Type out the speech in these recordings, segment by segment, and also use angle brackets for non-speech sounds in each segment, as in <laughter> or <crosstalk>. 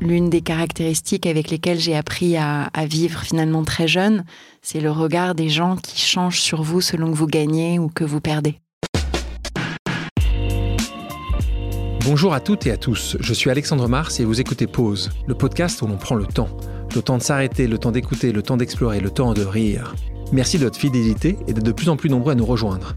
l'une des caractéristiques avec lesquelles j'ai appris à, vivre finalement très jeune, c'est le regard des gens qui changent sur vous selon que vous gagnez ou que vous perdez. Bonjour à toutes et à tous, je suis Alexandre Mars et vous écoutez Pause, le podcast où l'on prend le temps. Le temps de s'arrêter, le temps d'écouter, le temps d'explorer, le temps de rire. Merci de votre fidélité et d'être de plus en plus nombreux à nous rejoindre.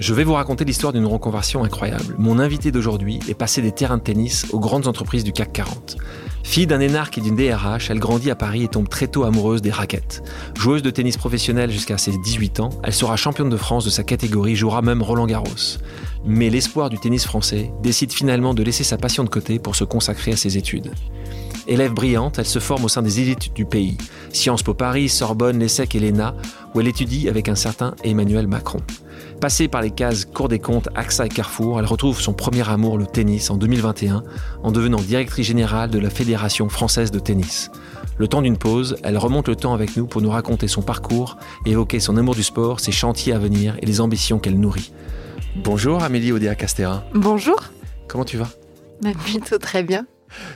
Je vais vous raconter l'histoire d'une reconversion incroyable. Mon invité d'aujourd'hui est passé des terrains de tennis aux grandes entreprises du CAC 40. Fille d'un énarque et d'une DRH, elle grandit à Paris et tombe très tôt amoureuse des raquettes. Joueuse de tennis professionnelle jusqu'à ses 18 ans, elle sera championne de France de sa catégorie, jouera même Roland Garros. Mais l'espoir du tennis français décide finalement de laisser sa passion de côté pour se consacrer à ses études. Élève brillante, elle se forme au sein des élites du pays. Sciences Po Paris, Sorbonne, l'ESSEC et l'ENA, où elle étudie avec un certain Emmanuel Macron. Passée par les cases Cour des comptes, AXA et Carrefour, elle retrouve son premier amour, le tennis, en 2021, en devenant directrice générale de la Fédération française de tennis. Le temps d'une pause, elle remonte le temps avec nous pour nous raconter son parcours, évoquer son amour du sport, ses chantiers à venir et les ambitions qu'elle nourrit. Bonjour Amélie Odea Castera. Bonjour. Comment tu vas? Bah, Plutôt très bien.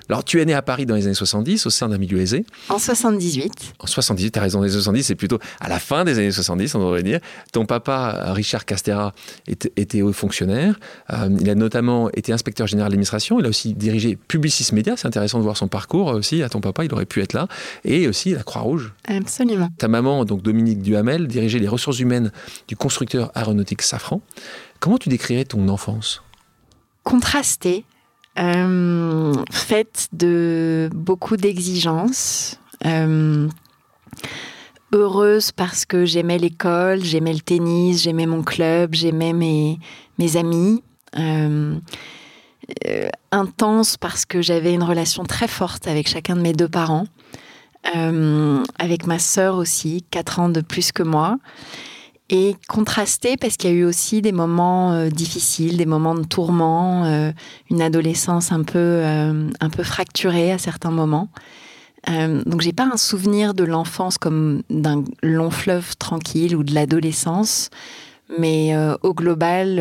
Alors, tu es né à Paris dans les années 70, au sein d'un milieu aisé. En 78. En 78, tu as raison, les années 70, c'est plutôt à la fin des années 70, on devrait dire. Ton papa, Richard Castera, était, haut fonctionnaire. Euh, il a notamment été inspecteur général d'administration. Il a aussi dirigé Publicis Média. C'est intéressant de voir son parcours aussi. À ton papa, il aurait pu être là. Et aussi la Croix-Rouge. Absolument. Ta maman, donc Dominique Duhamel, dirigeait les ressources humaines du constructeur aéronautique Safran. Comment tu décrirais ton enfance? Contrastée, euh, faite de beaucoup d'exigences. Euh, heureuse parce que j'aimais l'école, j'aimais le tennis, j'aimais mon club, j'aimais mes, mes amis. Euh, intense parce que j'avais une relation très forte avec chacun de mes deux parents, avec ma sœur aussi, quatre ans de plus que moi et contrasté parce qu'il y a eu aussi des moments euh, difficiles, des moments de tourment, euh, une adolescence un peu, euh, un peu fracturée à certains moments. donc j'ai pas un souvenir de l'enfance comme d'un long fleuve tranquille ou de l'adolescence, mais au global,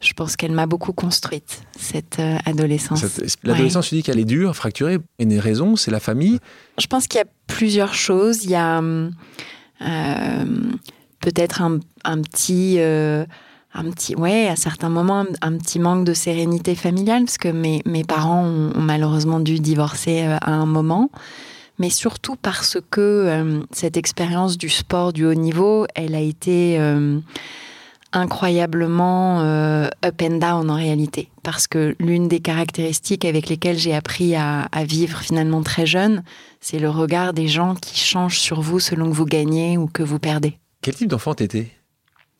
je pense qu'elle m'a beaucoup construite cette adolescence. L'adolescence, tu dis qu'elle est dure, fracturée. Une raison, c'est la famille? Je pense qu'il y a plusieurs choses. Il y a peut-être un, petit, euh, un petit, ouais, à certains moments, un, petit manque de sérénité familiale, parce que mes, parents ont, malheureusement dû divorcer euh, à un moment, mais surtout parce que euh, cette expérience du sport du haut niveau, elle a été incroyablement up and down en réalité. Parce que l'une des caractéristiques avec lesquelles j'ai appris à, à, vivre finalement très jeune, c'est le regard des gens qui changent sur vous selon que vous gagnez ou que vous perdez. Quel type d'enfant t'étais?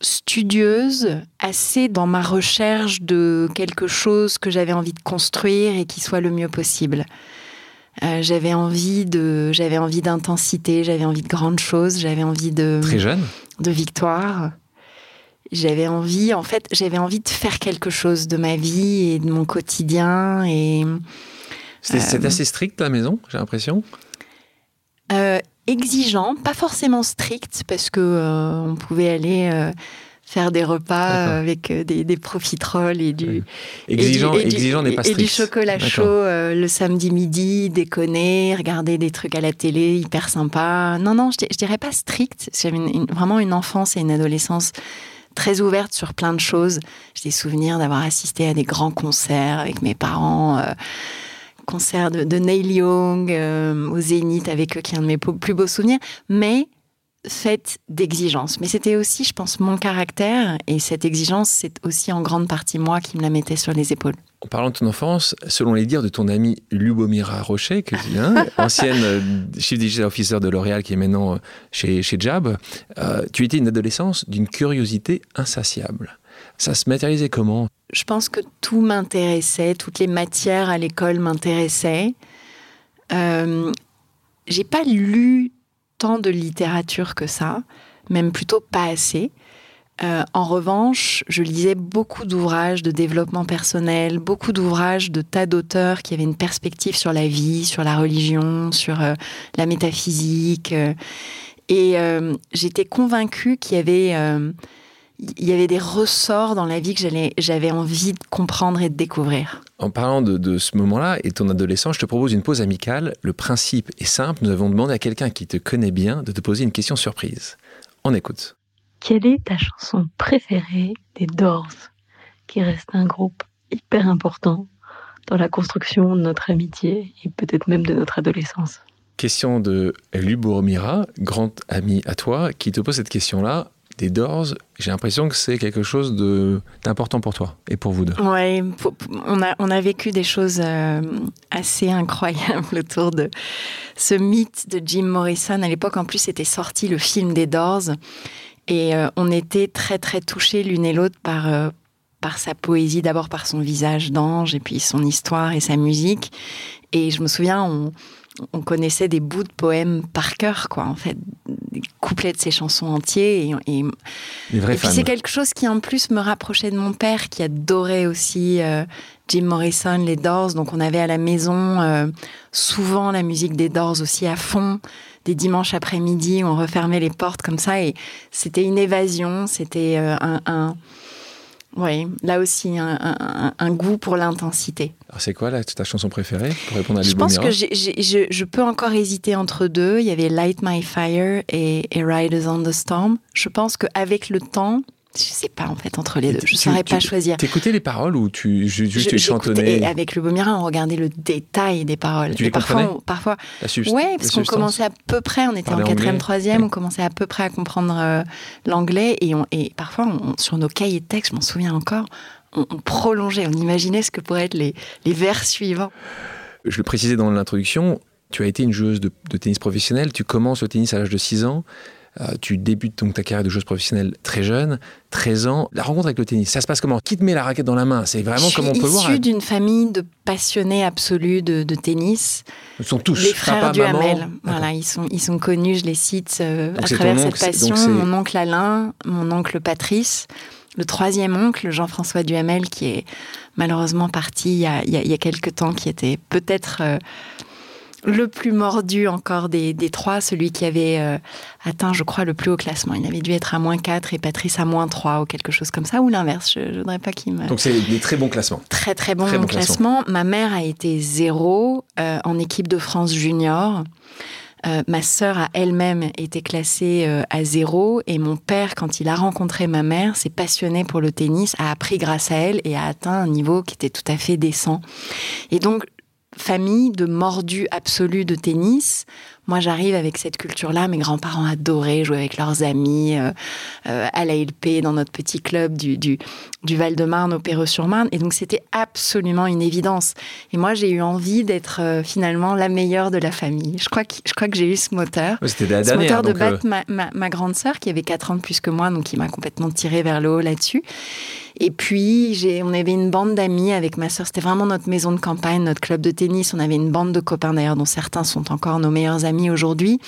Studieuse, assez dans ma recherche de quelque chose que j'avais envie de construire et qui soit le mieux possible. Euh, j'avais envie de, j'avais envie d'intensité, j'avais envie de grandes choses, j'avais envie de très jeune, de victoire. J'avais envie, en fait, j'avais envie de faire quelque chose de ma vie et de mon quotidien et. C'était euh, assez strict la maison, j'ai l'impression? Euh, exigeant, pas forcément strict, parce que euh, on pouvait aller euh, faire des repas avec euh, des, profiteroles et du exigeant, et du, exigeant n'est pas strict. Et du chocolat chaud le samedi midi, déconner, regarder des trucs à la télé hyper sympa. Non, non, je, dirais pas strict. J'avais vraiment une enfance et une adolescence très ouverte sur plein de choses. J'ai des souvenirs d'avoir assisté à des grands concerts avec mes parents concert de, Neil Young euh, au Zénith avec eux, qui est un de mes plus beaux souvenirs. Mais faite d'exigence. Mais c'était aussi, je pense, mon caractère. Et cette exigence, c'est aussi en grande partie moi qui me la mettais sur les épaules. En parlant de ton enfance, selon les dires de ton ami Lubomira Rocher, que viens, <laughs> ancienne euh, Chief Digital Officer de L'Oréal, qui est maintenant euh, chez, chez Jab, euh, tu étais une adolescence d'une curiosité insatiable. Ça se matérialisait comment? Je pense que tout m'intéressait, toutes les matières à l'école m'intéressaient. Euh, J'ai pas lu tant de littérature que ça, même plutôt pas assez. Euh, en revanche, je lisais beaucoup d'ouvrages de développement personnel, beaucoup d'ouvrages de tas d'auteurs qui avaient une perspective sur la vie, sur la religion, sur euh, la métaphysique. Euh, et j'étais convaincue qu'il y avait, il y avait des ressorts dans la vie que j'avais envie de comprendre et de découvrir. En parlant de, de ce moment-là et ton adolescence, je te propose une pause amicale. Le principe est simple. Nous avons demandé à quelqu'un qui te connaît bien de te poser une question surprise. On écoute. Quelle est ta chanson préférée des Doors, qui reste un groupe hyper important dans la construction de notre amitié et peut-être même de notre adolescence? Question de Lubormira, grand ami à toi, qui te pose cette question-là. Des Doors, j'ai l'impression que c'est quelque chose d'important pour toi et pour vous deux. On a, on a vécu des choses euh, assez incroyables autour de ce mythe de Jim Morrison. À l'époque, en plus, était sorti le film des Doors. Et euh, on était très, très touchés l'une et l'autre par, euh, par sa poésie, d'abord par son visage d'ange, et puis son histoire et sa musique. Et je me souviens, on, on connaissait des bouts de poèmes par cœur, quoi, en fait, des couplets de ses chansons entiers. Et, puis c'est quelque chose qui en plus me rapprochait de mon père qui adorait aussi euh, Jim Morrison, les Doors. Donc on avait à la maison euh, souvent la musique des Doors aussi à fond. Des dimanches après-midi, on refermait les portes comme ça et c'était une évasion. C'était euh, un, un- ouais, là aussi un, un- un goût pour l'intensité. Alors, c'est quoi là, ta chanson préférée pour répondre à Je pense que je peux encore hésiter entre deux. Il y avait Light My Fire et, et Riders on the Storm. Je pense qu'avec le temps, je sais pas en fait entre les deux. Je Tu- saurais tu- pas choisir. T'écoutais les paroles ou tu ju- juste tu chantonnais et avec le Bomira, on regardait le détail des paroles. Tu les parfois, on- parfois, ouais, parce qu'on commençait à peu près, on était en quatrième, troisième, on commençait à peu près à comprendre euh, l'anglais et, on, et parfois, on- sur nos cahiers de texte, je m'en souviens encore, on, on prolongeait, on imaginait ce que pourraient être les, les vers suivants. Je le précisais dans l'introduction, tu as été une joueuse de, de tennis professionnelle. Tu commences le tennis à l'âge de 6 ans. Euh, tu débutes donc ta carrière de joueuse professionnelle très jeune, 13 ans. La rencontre avec le tennis, ça se passe comment? Qui te met la raquette dans la main? C'est vraiment je comme on suis peut voir. hein. issue d'une famille de passionnés absolus de, de tennis. Ils sont tous les frères papa, Duhamel. maman. D'accord. Voilà, ils sont, ils sont connus, je les cite euh, à travers cette oncle, passion. Mon oncle Alain, mon oncle Patrice, le troisième oncle, Jean-François Duhamel, qui est malheureusement parti il y a, il y a, il y a quelques temps, qui était peut-être euh, le plus mordu encore des, des trois, celui qui avait euh, atteint, je crois, le plus haut classement. Il avait dû être à moins 4 et Patrice à moins 3 ou quelque chose comme ça, ou l'inverse. Je ne voudrais pas qu'il me Donc c'est des très bons classements. très très bon, Très bon classement. Ma mère a été zéro euh, en équipe de France junior. Euh, ma sœur a elle-même été classée euh, à zéro et mon père, quand il a rencontré ma mère, s'est passionné pour le tennis, a appris grâce à elle et a atteint un niveau qui était tout à fait décent. Et donc, famille de mordus absolus de tennis. Moi, j'arrive avec cette culture-là. Mes grands-parents adoraient jouer avec leurs amis euh, euh, à la LP dans notre petit club du, du, du Val-de-Marne au Perreux-sur-Marne. Et donc, c'était absolument une évidence. Et moi, j'ai eu envie d'être euh, finalement la meilleure de la famille. Je crois que, je crois que j'ai eu ce moteur. Ouais, C'était la Ce dernière. moteur de battre ma, ma, ma grande sœur qui avait 4 ans de plus que moi, donc qui m'a complètement tirée vers le haut là-dessus. Et puis, j'ai, on avait une bande d'amis avec ma sœur. C'était vraiment notre maison de campagne, notre club de tennis. On avait une bande de copains d'ailleurs, dont certains sont encore nos meilleurs amis aujourd'hui.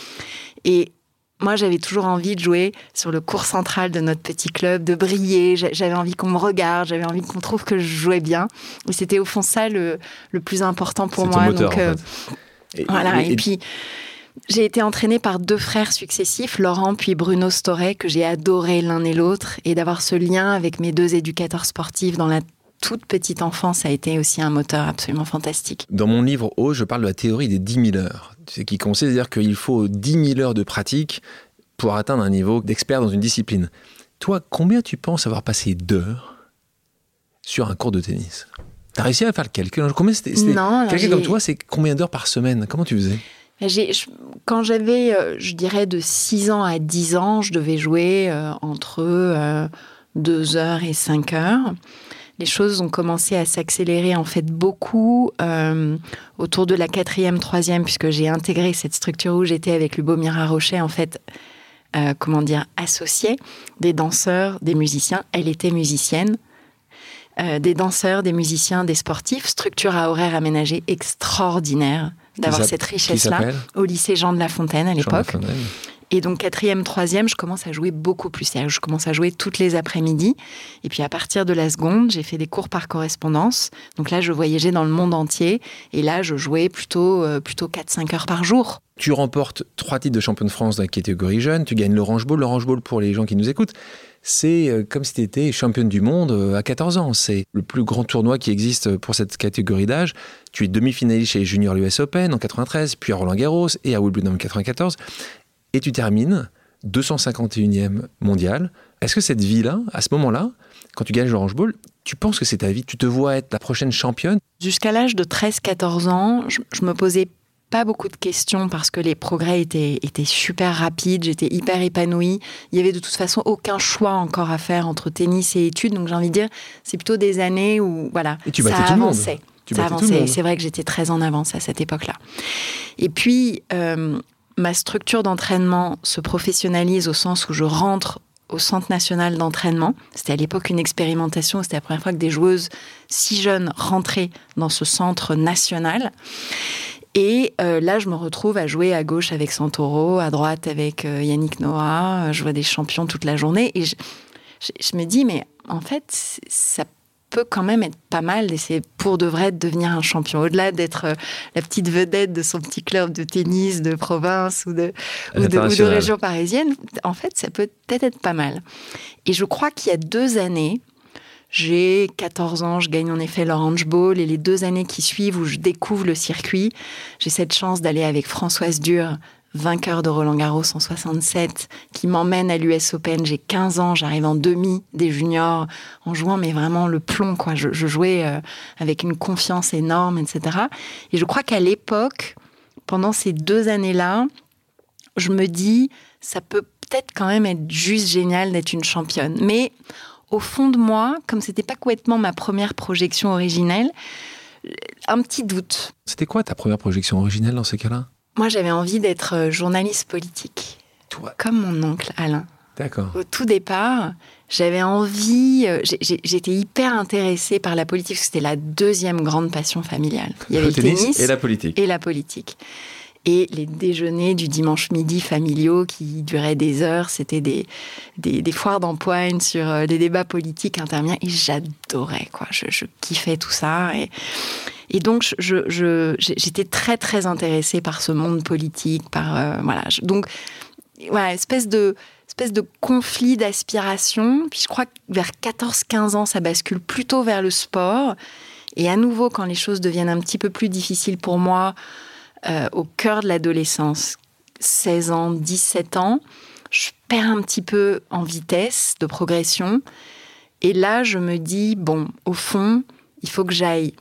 Et moi, j'avais toujours envie de jouer sur le cours central de notre petit club, de briller. J'a- J'avais envie qu'on me regarde, j'avais envie qu'on trouve que je jouais bien. Et c'était au fond ça le, le plus important pour moi. moteur, donc, en euh, fait. Et- voilà, et- et, puis j'ai été entraînée par deux frères successifs, Laurent puis Bruno Storet, que j'ai adoré l'un et l'autre, et d'avoir ce lien avec mes deux éducateurs sportifs dans la toute petite enfance a été aussi un moteur absolument fantastique. Dans mon livre O, je parle de la théorie des 10 000 heures. C'est qui consiste à dire qu'il faut 10 000 heures de pratique pour atteindre un niveau d'expert dans une discipline. Toi, combien tu penses avoir passé d'heures sur un cours de tennis? T'as réussi à faire le calcul? Combien c'était c'était- Non, Quelqu'un comme toi, c'est combien d'heures par semaine? Comment tu faisais? Quand j'avais, euh, je dirais, de 6 ans à 10 ans, je devais jouer euh, entre 2 heures et 5 heures. Les choses ont commencé à s'accélérer en fait beaucoup autour de la quatrième, troisième, puisque j'ai intégré cette structure où j'étais avec Lubomira Rochet, en fait, comment dire, associée des danseurs, des musiciens. Elle était musicienne. des danseurs, des musiciens, des sportifs, structure à horaires aménagée extraordinaire d'avoir cette richesse-là au lycée Jean de La Fontaine à l'époque. Et donc quatrième, troisième, je commence à jouer beaucoup plus. Je commence à jouer toutes les après-midi. Et puis à partir de la seconde, j'ai fait des cours par correspondance. Donc là, je voyageais dans le monde entier. Et là, je jouais plutôt, euh, plutôt 4-5 heures par jour. Tu remportes trois titres de champion de France dans la catégorie jeune. Tu gagnes l'Orange Bowl. L'Orange Bowl, pour les gens qui nous écoutent, c'est euh, comme si tu étais championne du monde euh, à 14 ans. C'est le plus grand tournoi qui existe pour cette catégorie d'âge. Tu es demi-finaliste chez les juniors l'US Open en 93, puis à Roland Garros et à Wimbledon en 94. Et tu termines 251e mondial. Est-ce que cette vie-là, à ce moment-là, quand tu gagnes l'Orange Bowl, tu penses que c'est ta vie? Tu te vois être la prochaine championne? Jusqu'à l'âge de 13-14 ans, je, je me posais pas beaucoup de questions parce que les progrès étaient, étaient super rapides, j'étais hyper épanouie. Il y avait de toute façon aucun choix encore à faire entre tennis et études, donc j'ai envie de dire, c'est plutôt des années où voilà, et tu ça avançait. Tu ça avançait. C'est vrai que j'étais très en avance à cette époque-là. Et puis, euh, ma structure d'entraînement se professionnalise au sens où je rentre au Centre national d'entraînement. C'était à l'époque une expérimentation, c'était la première fois que des joueuses si jeunes rentraient dans ce centre national. Et euh, là, je me retrouve à jouer à gauche avec Santoro, à droite avec euh, Yannick Noah. Euh, je vois des champions toute la journée. Et je, je, me dis, mais en fait, ça peut quand même être pas mal d'essayer pour de vrai de devenir un champion. Au-delà d'être la petite vedette de son petit club de tennis de province ou de, ou de, ou de région parisienne, en fait, ça peut peut-être être pas mal. Et je crois qu'il y a deux années, j'ai 14 ans, je gagne en effet l'Orange Bowl et les deux années qui suivent où je découvre le circuit, j'ai cette chance d'aller avec Françoise Dur, vainqueur de Roland Garros en 67, qui m'emmène à l'US Open. J'ai 15 ans, j'arrive en demi des juniors en jouant, mais vraiment le plomb, quoi. Je, jouais euh, avec une confiance énorme, etc. Et je crois qu'à l'époque, pendant ces deux années-là, je me dis, ça peut peut-être quand même être juste génial d'être une championne. Mais au fond de moi, comme c'était pas complètement ma première projection originelle, un petit doute. C'était quoi ta première projection originelle dans ces cas-là? Moi, j'avais envie d'être euh, journaliste politique. Toi Comme mon oncle Alain. D'accord. Au tout départ, j'avais envie, euh, j'étais hyper intéressée par la politique, c'était la deuxième grande passion familiale. Il y avait le, tennis et la politique. Et la politique et les déjeuners du dimanche midi familiaux qui duraient des heures. C'était des, des, foires d'empoigne sur euh, des débats politiques interminables et j'adorais, quoi. Je, kiffais tout ça. Et, donc, je, j'étais très, très intéressée par ce monde politique, par, euh, voilà. donc, voilà, espèce de, espèce de conflit d'aspiration. Puis je crois que vers 14-15 ans, ça bascule plutôt vers le sport. Et à nouveau, quand les choses deviennent un petit peu plus difficiles pour moi, euh, au cœur de l'adolescence, 16 ans, 17 ans, je perds un petit peu en vitesse de progression. Et là, je me dis, bon, au fond, il faut que j'aille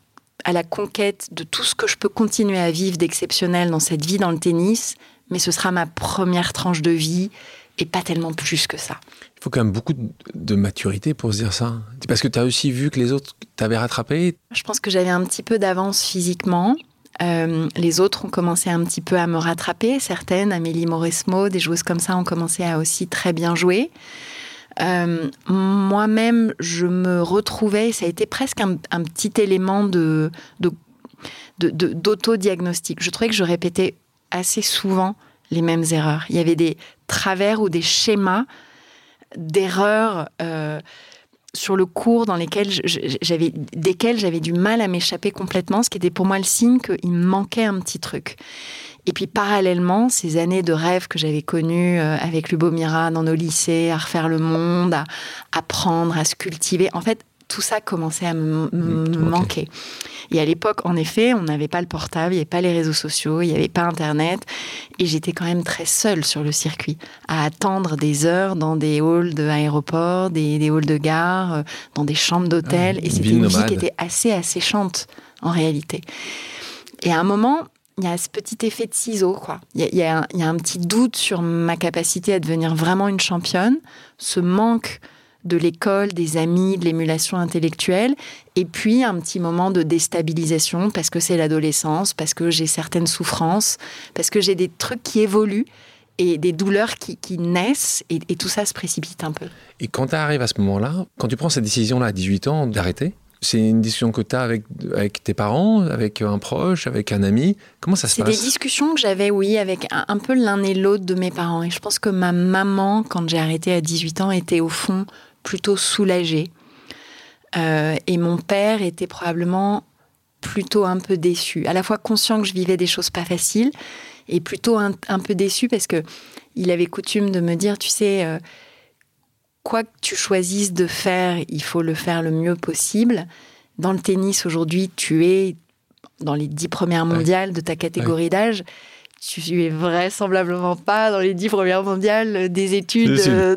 à la conquête de tout ce que je peux continuer à vivre d'exceptionnel dans cette vie dans le tennis, mais ce sera ma première tranche de vie et pas tellement plus que ça. Il faut quand même beaucoup de maturité pour se dire ça. Parce que tu as aussi vu que les autres t'avaient rattrapé Je pense que j'avais un petit peu d'avance physiquement. Euh, les autres ont commencé un petit peu à me rattraper. Certaines, Amélie Mauresmo, des joueuses comme ça, ont commencé à aussi très bien jouer. Euh, moi-même, je me retrouvais, ça a été presque un, petit élément d'autodiagnostic. Je trouvais que je répétais assez souvent les mêmes erreurs. Il y avait des travers ou des schémas d'erreurs. Euh, sur le cours dans lesquels j'avais, desquels j'avais du mal à m'échapper complètement, ce qui était pour moi le signe qu'il me manquait un petit truc. Et puis parallèlement, ces années de rêve que j'avais connues euh, avec Lubomira dans nos lycées, à refaire le monde, à apprendre, à se cultiver, en fait, tout ça commençait à me, mmh, manquer. Et à l'époque, en effet, on n'avait pas le portable, il n'y avait pas les réseaux sociaux, il n'y avait pas Internet. Et j'étais quand même très seule sur le circuit, à attendre des heures dans des halls d'aéroport, des, des halls de gare, euh, dans des chambres d'hôtel. Ah, et c'était une vie qui était assez asséchante, en réalité. Et à un moment, il y a ce petit effet de ciseau, quoi. Il y a, un, petit doute sur ma capacité à devenir vraiment une championne, ce manque de l'école, des amis, de l'émulation intellectuelle, et puis un petit moment de déstabilisation parce que c'est l'adolescence, parce que j'ai certaines souffrances, parce que j'ai des trucs qui évoluent et des douleurs qui, naissent, et, et, tout ça se précipite un peu. Et quand tu arrives à ce moment-là, quand tu prends cette décision-là à 18 ans d'arrêter, c'est une discussion que tu as avec, avec tes parents, avec un proche, avec un ami. Comment ça se passe C'est des discussions que j'avais, oui, avec un, peu l'un et l'autre de mes parents. Et je pense que ma maman, quand j'ai arrêté à 18 ans, était au fond plutôt soulagée. Euh, et mon père était probablement plutôt un peu déçu. À la fois conscient que je vivais des choses pas faciles et plutôt un, peu déçu parce que il avait coutume de me dire, tu sais, euh, quoi que tu choisisses de faire, il faut le faire le mieux possible. Dans le tennis, aujourd'hui, tu es dans les dix premières mondiales de ta catégorie d'âge. Tu es vraisemblablement pas dans les dix premières mondiales des études. Euh,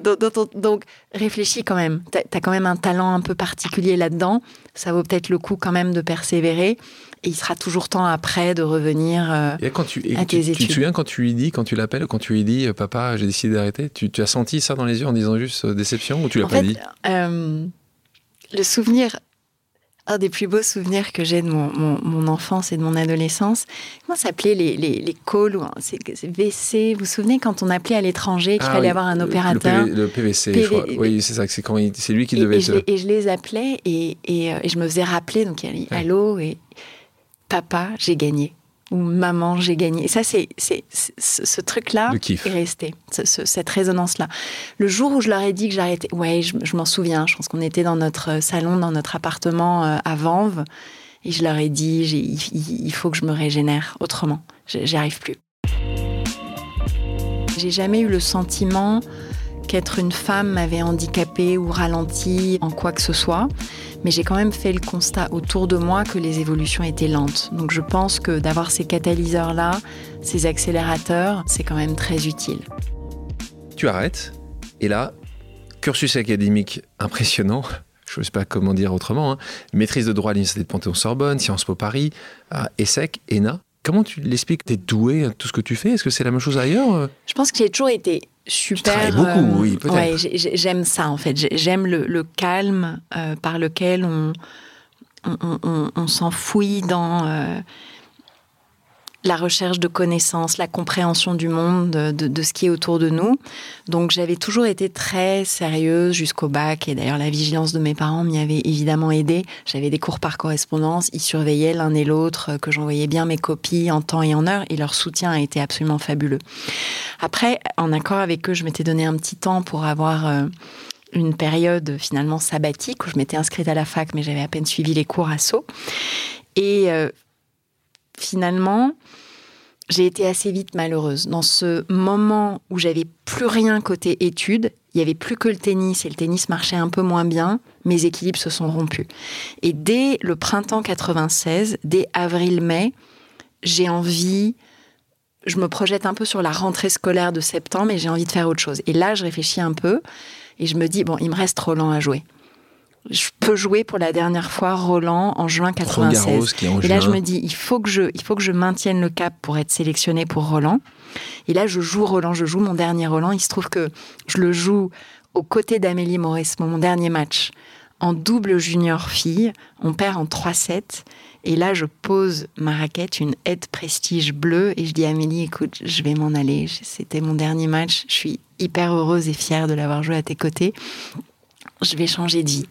donc, réfléchis quand même. Tu as, quand même un talent un peu particulier là-dedans. Ça vaut peut-être le coup quand même de persévérer et il sera toujours temps après de revenir euh, quand tu, à tes études. Tu te souviens quand tu lui dis, quand tu l'appelles, quand tu lui dis, euh, papa, j'ai décidé d'arrêter, tu, as senti ça dans les yeux en disant juste déception ou tu l'as pas dit? Le souvenir, un des plus beaux souvenirs que j'ai de mon, enfance et de mon adolescence, comment s'appelaient les, les, les calls c'est VC Vous vous souvenez quand on appelait à l'étranger qu'il ah fallait avoir un opérateur? Le, PVC, je crois. Oui, c'est ça, c'est lui qui devait... Et, je, et, je, les appelais et, et, je me faisais rappeler, donc il y allô, et, papa, j'ai gagné ou maman, j'ai gagné. Et ça, c'est, ce truc-là est resté, cette résonance-là. Le jour où je leur ai dit que j'arrêtais, ouais, je, m'en souviens, je pense qu'on était dans notre salon, dans notre appartement euh, à Vanves, et je leur ai dit, il, il faut que je me régénère autrement. J'y arrive plus. J'ai jamais eu le sentiment qu'être une femme m'avait handicapée ou ralenti en quoi que ce soit mais j'ai quand même fait le constat autour de moi que les évolutions étaient lentes. Donc je pense que d'avoir ces catalyseurs-là, ces accélérateurs, c'est quand même très utile. Tu arrêtes, et là, cursus académique impressionnant, <laughs> je ne sais pas comment dire autrement, hein. maîtrise de droit à l'Université de Panthéon-Sorbonne, Sciences Po Paris, ESSEC, ENA. Comment tu l'expliques? Tu es doué à tout ce que tu fais? Est-ce que c'est la même chose ailleurs? Je pense que j'ai toujours été super. Tu beaucoup, euh, oui, peut-être. Ouais, j'aime ça en fait. J'aime le, calme euh, par lequel on, on, on, s'enfouit dans euh, la recherche de connaissances, la compréhension du monde, de, ce qui est autour de nous. Donc j'avais toujours été très sérieuse jusqu'au bac et d'ailleurs la vigilance de mes parents m'y avait évidemment aidé. J'avais des cours par correspondance, ils surveillaient l'un et l'autre, que j'envoyais bien mes copies en temps et en heure et leur soutien a été absolument fabuleux. Après, en accord avec eux, je m'étais donné un petit temps pour avoir... Euh, une période finalement sabbatique où je m'étais inscrite à la fac, mais j'avais à peine suivi les cours à Sceaux. Et euh, finalement, j'ai été assez vite malheureuse. Dans ce moment où j'avais plus rien côté études, il y avait plus que le tennis et le tennis marchait un peu moins bien, mes équilibres se sont rompus. Et dès le printemps 96, dès avril-mai, j'ai envie, je me projette un peu sur la rentrée scolaire de septembre et j'ai envie de faire autre chose. Et là, je réfléchis un peu et je me dis, bon, il me reste Roland à jouer je peux jouer pour la dernière fois Roland en juin 96. et là, je me dis, il faut que je, il faut que je maintienne le cap pour être sélectionné pour Roland. Et là, je joue Roland, je joue mon dernier Roland. Il se trouve que je le joue aux côtés d'Amélie Maurice, mon dernier match, en double junior fille. On perd en 3-7. Et là, je pose ma raquette, une aide prestige bleue, et je dis à Amélie, écoute, je vais m'en aller. C'était mon dernier match. Je suis hyper heureuse et fière de l'avoir joué à tes côtés je vais changer de vie.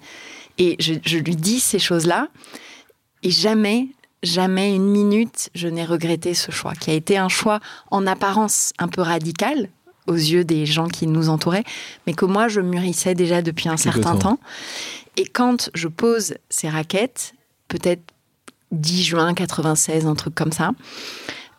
Et je, lui dis ces choses-là, et jamais, jamais une minute, je n'ai regretté ce choix, qui a été un choix en apparence un peu radical aux yeux des gens qui nous entouraient, mais que moi, je mûrissais déjà depuis un certain temps. Et quand je pose ces raquettes, peut-être 10 juin 96, un truc comme ça,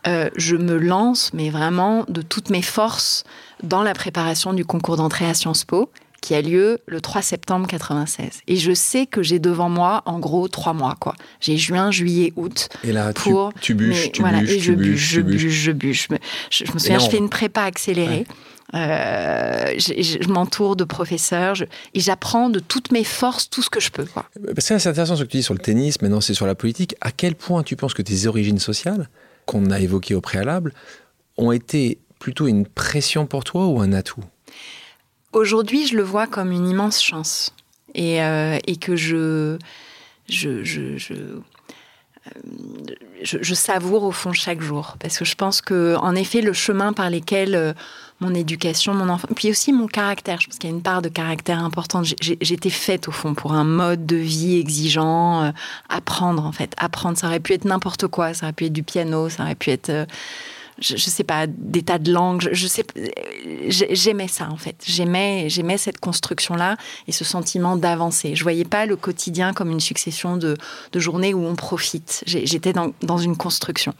euh, je me lance, mais vraiment de toutes mes forces, dans la préparation du concours d'entrée à Sciences Po, qui a lieu le 3 septembre 96. Et je sais que j'ai devant moi, en gros, trois mois. quoi. J'ai juin, juillet, août. Et là, pour tu, bûches, tu voilà, bûches, et je bûche, je bûche, je bûche. Je, me souviens, je fais une prépa accélérée. Euh, je, m'entoure de professeurs et j'apprends de toutes mes forces tout ce que je peux. C'est intéressant ce que tu dis sur le tennis, maintenant c'est sur la politique. À quel point tu penses que tes origines sociales qu'on a évoquées au préalable, ont été plutôt une pression pour toi ou un atout? Aujourd'hui, je le vois comme une immense chance et, euh, que je, je, savoure au fond chaque jour. Parce que je pense que, en effet, le chemin par lesquels euh, mon éducation, mon enfant, puis aussi mon caractère, je pense qu'il y a une part de caractère importante. J'étais faite au fond pour un mode de vie exigeant, euh, apprendre en fait, apprendre. Ça aurait pu être n'importe quoi, ça aurait pu être du piano, ça aurait pu être je, je, sais pas, des tas de langues. Je, sais, j'aimais ça en fait. J'aimais, j'aimais cette construction-là et ce sentiment d'avancer. Je voyais pas le quotidien comme une succession de, de journées où on profite. J'étais dans, dans, une construction.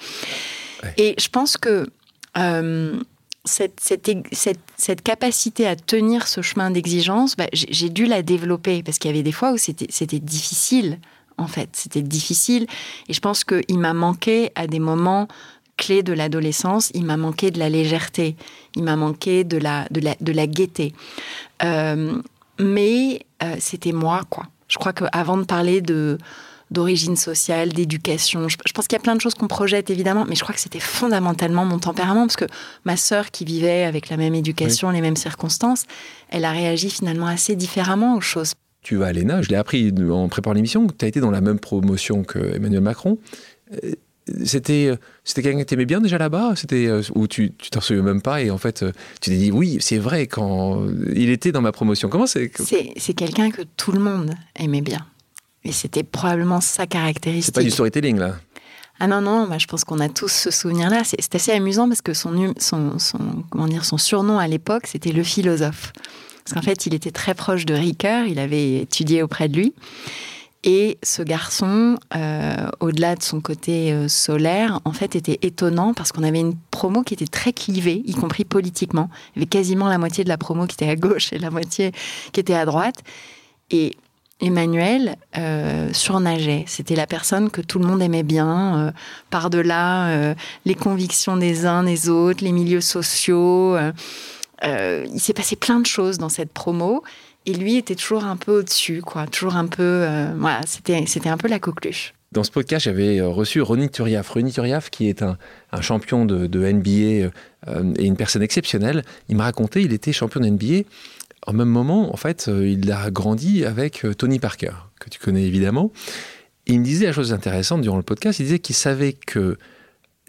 Et je pense que euh, cette, cette, cette, cette, capacité à tenir ce chemin d'exigence, bah, j'ai dû la développer parce qu'il y avait des fois où c'était difficile en fait. C'était difficile. Et je pense qu'il m'a manqué à des moments clé de l'adolescence, il m'a manqué de la légèreté, il m'a manqué de la, de la, de la gaieté. Euh, mais euh, c'était moi, quoi. Je crois qu'avant de parler de d'origine sociale, d'éducation. Je, pense qu'il y a plein de choses qu'on projette évidemment, mais je crois que c'était fondamentalement mon tempérament parce que ma sœur qui vivait avec la même éducation, les mêmes circonstances, elle a réagi finalement assez différemment aux choses. Tu vas à l'ENA, je l'ai appris en préparant l'émission, tu as été dans la même promotion que Emmanuel Macron. C'était euh, c'était quelqu'un que t'aimais bien déjà là-bas? C'était euh, ou tu tu t'en souviens même pas et en fait euh, tu t'es dit oui c'est vrai quand il était dans ma promotion. Comment c'est c'est quelqu'un que tout le monde aimait bien. Et c'était probablement sa caractéristique. C'est pas du storytelling là? Ah non non bah, je pense qu'on a tous ce souvenir là c'est assez amusant parce que son son, son comment dire son surnom à l'époque c'était le philosophe. Parce qu'en fait il était très proche de Ricoeur il avait étudié auprès de lui et ce garçon, euh, au-delà de son côté euh, solaire, en fait, était étonnant parce qu'on avait une promo qui était très clivée, y compris politiquement. Il y avait quasiment la moitié de la promo qui était à gauche et la moitié qui était à droite. Et Emmanuel euh, surnageait. C'était la personne que tout le monde aimait bien, par-delà les convictions des uns des autres, les milieux sociaux. il s'est passé plein de choses dans cette promo. Et lui était toujours un peu au-dessus, quoi. Toujours un peu. Euh, voilà, c'était, c'était un peu la coqueluche. Dans ce podcast, j'avais euh, reçu Ronny Turiaf. Ronny Turiaf, qui est un, champion de, NBA euh, et une personne exceptionnelle, il m'a raconté, il était champion de NBA. En même moment, en fait, il a grandi avec Tony Parker, que tu connais évidemment. Et il me disait la chose intéressante durant le podcast, il disait qu'il savait que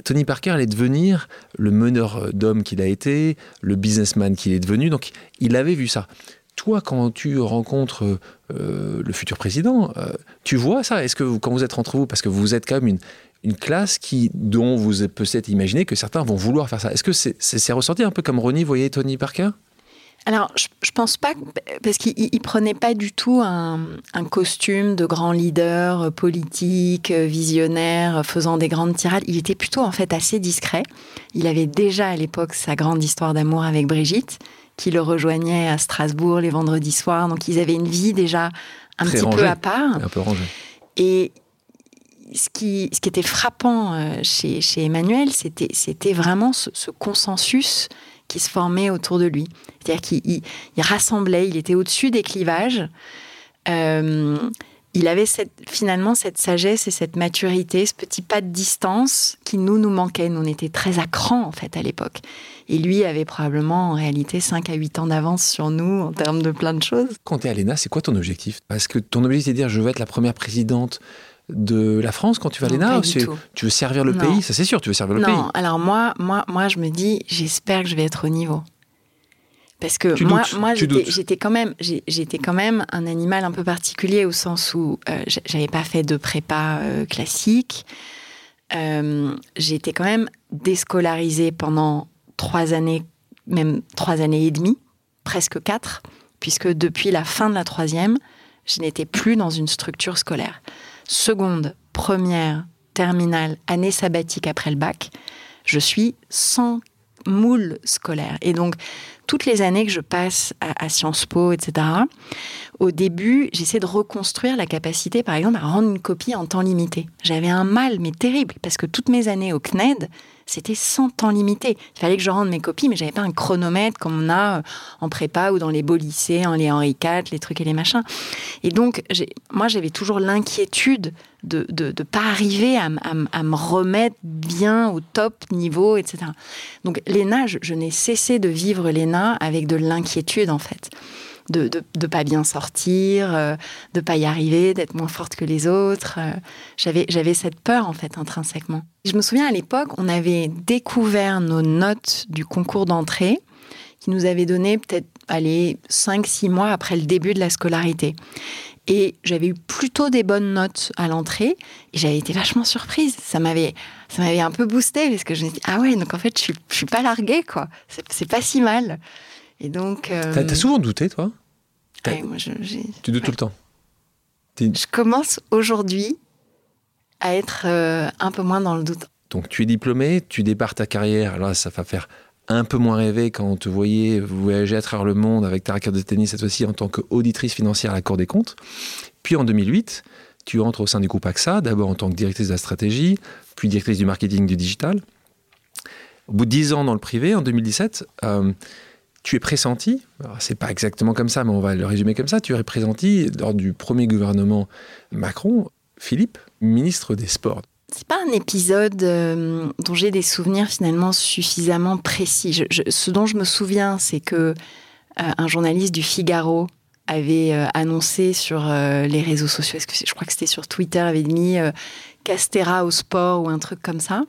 Tony Parker allait devenir le meneur d'hommes qu'il a été, le businessman qu'il est devenu. Donc, il avait vu ça toi, quand tu rencontres euh, le futur président, euh, tu vois ça? Est-ce que quand vous êtes entre vous, parce que vous êtes quand même une, classe qui, dont vous peut-être imaginé que certains vont vouloir faire ça, est-ce que c'est ressorti un peu comme Ronnie voyait Tony Parker? Alors, je, je, pense pas, parce qu'il prenait pas du tout un, un, costume de grand leader politique, visionnaire, faisant des grandes tirades. Il était plutôt en fait assez discret. Il avait déjà à l'époque sa grande histoire d'amour avec Brigitte qui le rejoignaient à Strasbourg les vendredis soirs. Donc ils avaient une vie déjà un petit peu à part. Un peu rangée. Et ce qui, ce qui était frappant euh, chez, chez Emmanuel, c'était, c'était vraiment ce, consensus qui se formait autour de lui. C'est-à-dire qu'il il, rassemblait, il était au-dessus des clivages. Euh, il avait cette, finalement cette sagesse et cette maturité, ce petit pas de distance qui nous, nous manquait. Nous, on était très à cran, en fait, à l'époque. Et lui avait probablement, en réalité, 5 à 8 ans d'avance sur nous en termes de plein de choses. Quand tu es à l'ENA, c'est quoi ton objectif? Parce que ton objectif, c'est de dire je veux être la première présidente de la France quand tu vas à l'ENA Tu veux servir le pays? Ça, c'est sûr, tu veux servir le pays. Non, alors moi, moi, moi, je me dis j'espère que je vais être au niveau. Parce que moi, moi j'étais quand même, j'étais quand même un animal un peu particulier au sens où euh, j'avais pas fait de prépa euh, classique. Euh, j'étais quand même déscolarisée pendant trois années, même trois années et demie, presque quatre, puisque depuis la fin de la troisième, je n'étais plus dans une structure scolaire. Seconde, première, terminale, année sabbatique après le bac, je suis sans moule scolaire. Et donc, toutes les années que je passe à, Sciences Po, etc., au début, j'essaie de reconstruire la capacité, par exemple, à rendre une copie en temps limité. J'avais un mal, mais terrible, parce que toutes mes années au CNED, c'était sans temps limité. Il fallait que je rende mes copies, mais j'avais pas un chronomètre comme on a euh, en prépa ou dans les beaux lycées, en les Henri IV, les trucs et les machins. Et donc, moi, j'avais toujours l'inquiétude de ne pas arriver à, me remettre bien au top niveau, etc. Donc, l'ENA, je, n'ai cessé de vivre l'ENA avec de l'inquiétude, en fait de ne pas bien sortir, de euh, de pas y arriver, d'être moins forte que les autres. Euh, j'avais j'avais cette peur en fait intrinsèquement. Je me souviens à l'époque, on avait découvert nos notes du concours d'entrée qui nous avait donné peut-être allez 5 6 mois après le début de la scolarité. Et j'avais eu plutôt des bonnes notes à l'entrée et j'avais été vachement surprise. Ça m'avait, ça m'avait un peu boosté parce que je me suis dit, ah ouais, donc en fait, je suis, suis pas larguée, quoi. C'est pas si mal. Et donc. Euh, t'as, souvent douté, toi? Moi, je, Tu doutes tout le temps? Je commence aujourd'hui à être euh, un peu moins dans le doute. Donc, tu es diplômé, tu départs ta carrière. Alors, ça va faire un peu moins rêver quand on te voyait voyager à travers le monde avec ta raquette de tennis, cette fois-ci en tant qu'auditrice financière à la Cour des comptes. Puis en 2008, tu entres au sein du groupe AXA, d'abord en tant que directrice de la stratégie, puis directrice du marketing du digital. Au bout de 10 ans dans le privé, en 2017, tu es pressenti, c'est pas exactement comme ça, mais on va le résumer comme ça, tu es pressenti lors du premier gouvernement Macron, Philippe, ministre des Sports. C'est pas un épisode euh, dont j'ai des souvenirs finalement suffisamment précis. ce dont je me souviens, c'est que euh, un journaliste du Figaro avait euh, annoncé sur les réseaux sociaux, je crois que c'était sur Twitter, avait mis Castera au sport ou un truc comme ça.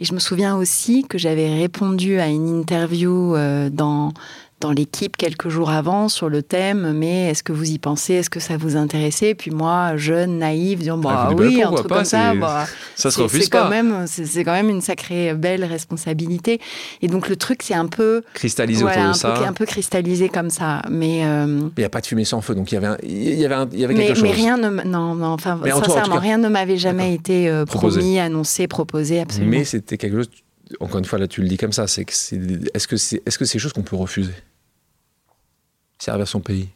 Et je me souviens aussi que j'avais répondu à une interview euh, dans dans l'équipe quelques jours avant sur le thème, mais est-ce que vous y pensez? Est-ce que ça vous intéressait? Puis moi, jeune, naïve, disant bah, ah, oui, un truc comme ça, bah, ça se refuse pas. Quand même, c'est quand même une sacrée belle responsabilité. Et donc le truc, c'est un peu cristallisé autour de ça, peu, un peu cristallisé comme ça. Mais euh, il n'y a pas de fumée sans feu, donc il y avait, il y avait, il y avait quelque chose. Mais rien ne, non, non enfin sincèrement, rien ne m'avait jamais été euh, promis, annoncé, proposé, absolument. Mais c'était quelque chose encore une fois, là, tu le dis comme ça, c'est que c'est, est-ce que c'est, est-ce que c'est des choses qu'on peut refuser? Servir son pays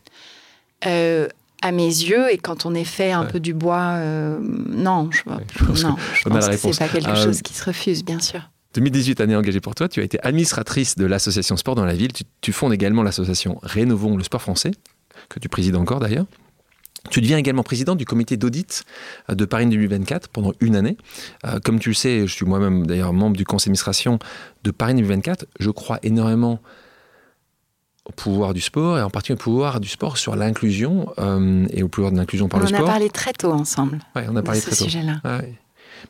euh, À mes yeux, et quand on est fait un peu du bois, euh, non, je, je, non, je pense que c'est pas quelque euh, chose qui se refuse, bien sûr. 2018, année engagée pour toi, tu as été administratrice de l'association Sport dans la ville. Tu, tu fondes également l'association Rénovons le sport français, que tu présides encore d'ailleurs. Tu deviens également président du comité d'audit de Paris 2024 pendant une année. Euh, comme tu le sais, je suis moi-même d'ailleurs membre du conseil d'administration de Paris 2024. Je crois énormément au pouvoir du sport et en particulier au pouvoir du sport sur l'inclusion euh, et au pouvoir de l'inclusion par le sport. On a parlé très tôt ensemble. Oui, on a parlé très tôt. Sujet-là.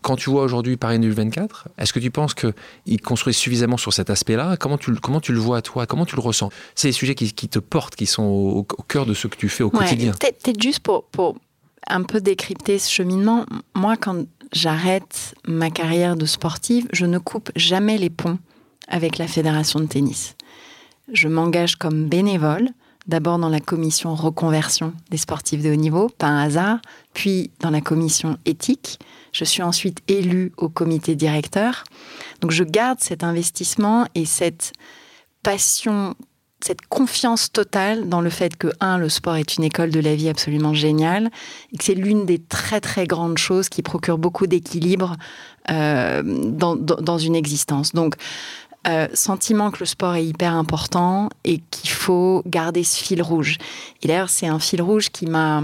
Quand tu vois aujourd'hui Paris 2024, est-ce que tu penses qu'il construit suffisamment sur cet aspect-là? Comment tu, comment tu le vois toi? Comment tu le ressens? C'est des sujets qui, te portent, qui sont au, cœur de ce que tu fais au quotidien. Peut-être juste pour, pour un peu décrypter ce cheminement. Moi, quand j'arrête ma carrière de sportive, je ne coupe jamais les ponts avec la fédération de tennis. Je m'engage comme bénévole, d'abord dans la commission reconversion des sportifs de haut niveau, pas un hasard, puis dans la commission éthique, je suis ensuite élue au comité directeur. Donc je garde cet investissement et cette passion, cette confiance totale dans le fait que, un, le sport est une école de la vie absolument géniale et que c'est l'une des très très grandes choses qui procure beaucoup d'équilibre euh, dans, une existence. Donc, euh, sentiment que le sport est hyper important et qu'il faut garder ce fil rouge. Et d'ailleurs, c'est un fil rouge qui m'a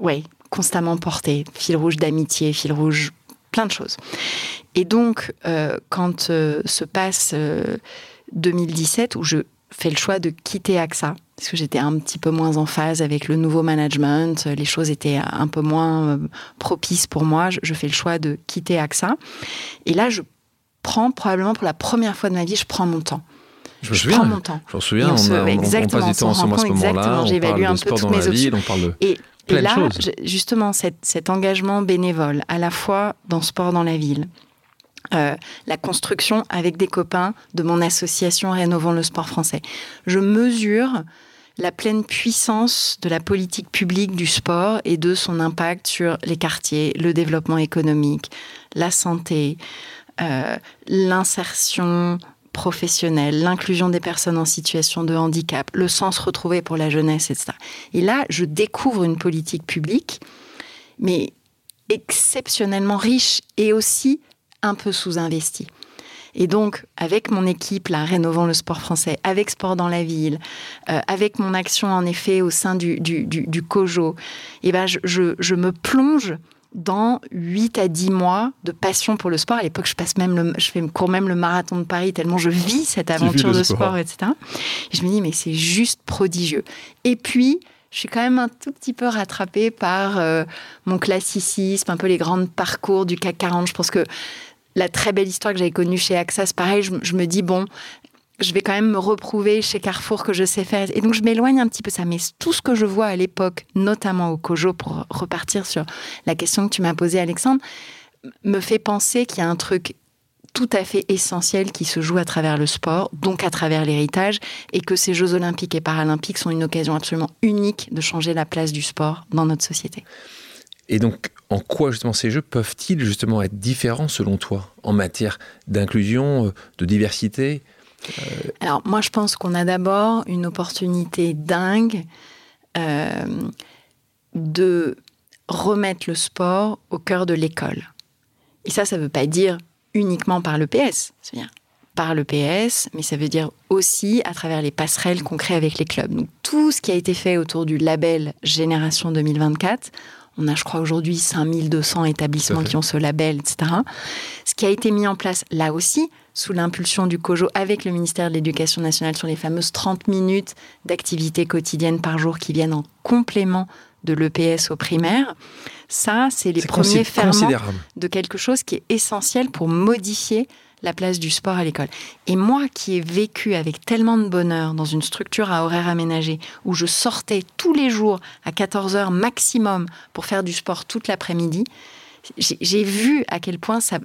ouais, constamment porté. Fil rouge d'amitié, fil rouge, plein de choses. Et donc, euh, quand euh, se passe 2017, euh, où je fais le choix de quitter AXA, parce que j'étais un petit peu moins en phase avec le nouveau management, les choses étaient un peu moins propices pour moi, je, fais le choix de quitter AXA. Et là, je prends probablement pour la première fois de ma vie, je prends mon temps. Je me souviens, prends mon temps. Je me souviens, on, on, on, passe du temps ensemble à ce moment-là, on parle de sport dans la ville, on parle de... Et et là, justement, cet, engagement bénévole, à la fois dans Sport dans la ville, euh, la construction avec des copains de mon association Rénovons le sport français. Je mesure la pleine puissance de la politique publique du sport et de son impact sur les quartiers, le développement économique, la santé, l'insertion professionnel, l'inclusion des personnes en situation de handicap, le sens retrouvé pour la jeunesse, etc. Et là, je découvre une politique publique, mais exceptionnellement riche et aussi un peu sous-investie. Et donc, avec mon équipe, là, Rénovons le sport français, avec Sport dans la ville, euh, avec mon action, en effet, au sein du, du, du, COJO, eh ben, je, je, me plonge dans 8 à 10 mois de passion pour le sport. À l'époque, je passe même le, je fais, cours même le marathon de Paris tellement je vis cette aventure de sport. etc. Et je me dis, mais c'est juste prodigieux. Et puis, je suis quand même un tout petit peu rattrapée par euh, mon classicisme, un peu les grands parcours du CAC 40. Je pense que la très belle histoire que j'avais connue chez AXA, c'est pareil, je, me dis, bon, je vais quand même me reprouver chez Carrefour que je sais faire. Et donc, je m'éloigne un petit peu ça. Mais tout ce que je vois à l'époque, notamment au COJO, pour repartir sur la question que tu m'as posée, Alexandre, me fait penser qu'il y a un truc tout à fait essentiel qui se joue à travers le sport, donc à travers l'héritage, et que ces Jeux olympiques et paralympiques sont une occasion absolument unique de changer la place du sport dans notre société. Et donc, en quoi justement ces jeux peuvent-ils justement être différents selon toi en matière d'inclusion, euh, de diversité Alors moi je pense qu'on a d'abord une opportunité dingue euh, de remettre le sport au cœur de l'école. Et ça, ça ne veut pas dire uniquement par le PS, c'est bien par le PS, mais ça veut dire aussi à travers les passerelles qu'on crée avec les clubs. Donc tout ce qui a été fait autour du label Génération 2024, on a, je crois, aujourd'hui 5200 établissements qui ont ce label, etc. Ce qui a été mis en place là aussi, sous l'impulsion du COJO avec le ministère de l'Éducation nationale sur les fameuses 30 minutes d'activité quotidienne par jour qui viennent en complément de l'EPS au primaire. Ça, c'est les premiers ferments de quelque chose qui est essentiel pour modifier la place du sport à l'école. Et moi qui ai vécu avec tellement de bonheur dans une structure à horaire aménagé, où je sortais tous les jours à 14 heures maximum pour faire du sport toute l'après-midi, j'ai vu à quel point ça,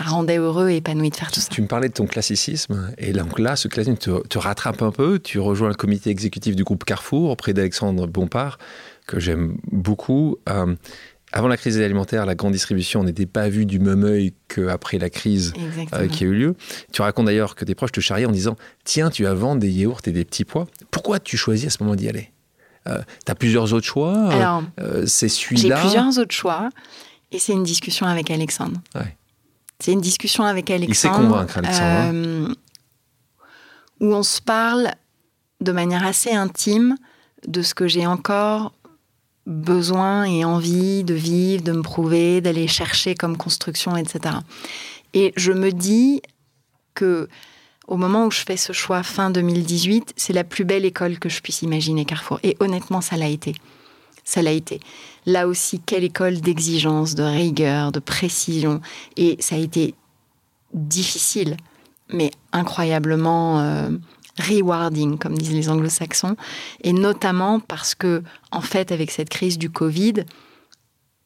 rendait heureux et épanoui de faire tout ça. Tu me parlais de ton classicisme, et donc là, ce classicisme te, te rattrape un peu. Tu rejoins le comité exécutif du groupe Carrefour auprès d'Alexandre Bompard, que j'aime beaucoup. Euh, avant la crise alimentaire, la grande distribution n'était pas vue du même œil qu'après la crise euh, qui a eu lieu. Tu racontes d'ailleurs que tes proches te charriaient en disant Tiens, tu vas vendre des yaourts et des petits pois. Pourquoi tu choisis à ce moment d'y aller? Euh, Tu as plusieurs autres choix euh, C'est celui-là J'ai plusieurs autres choix et c'est une discussion avec Alexandre. C'est une discussion avec Alexandre. Il sait convaincre, Alexandre. Hein. où on se parle de manière assez intime de ce que j'ai encore besoin et envie de vivre, de me prouver, d'aller chercher comme construction, etc. Et je me dis que au moment où je fais ce choix fin 2018, c'est la plus belle école que je puisse imaginer Carrefour. Et honnêtement, ça l'a été. Ça l'a été. Là aussi, quelle école d'exigence, de rigueur, de précision. Et ça a été difficile, mais incroyablement euh, rewarding, comme disent les anglo-saxons, et notamment parce que, en fait, avec cette crise du Covid,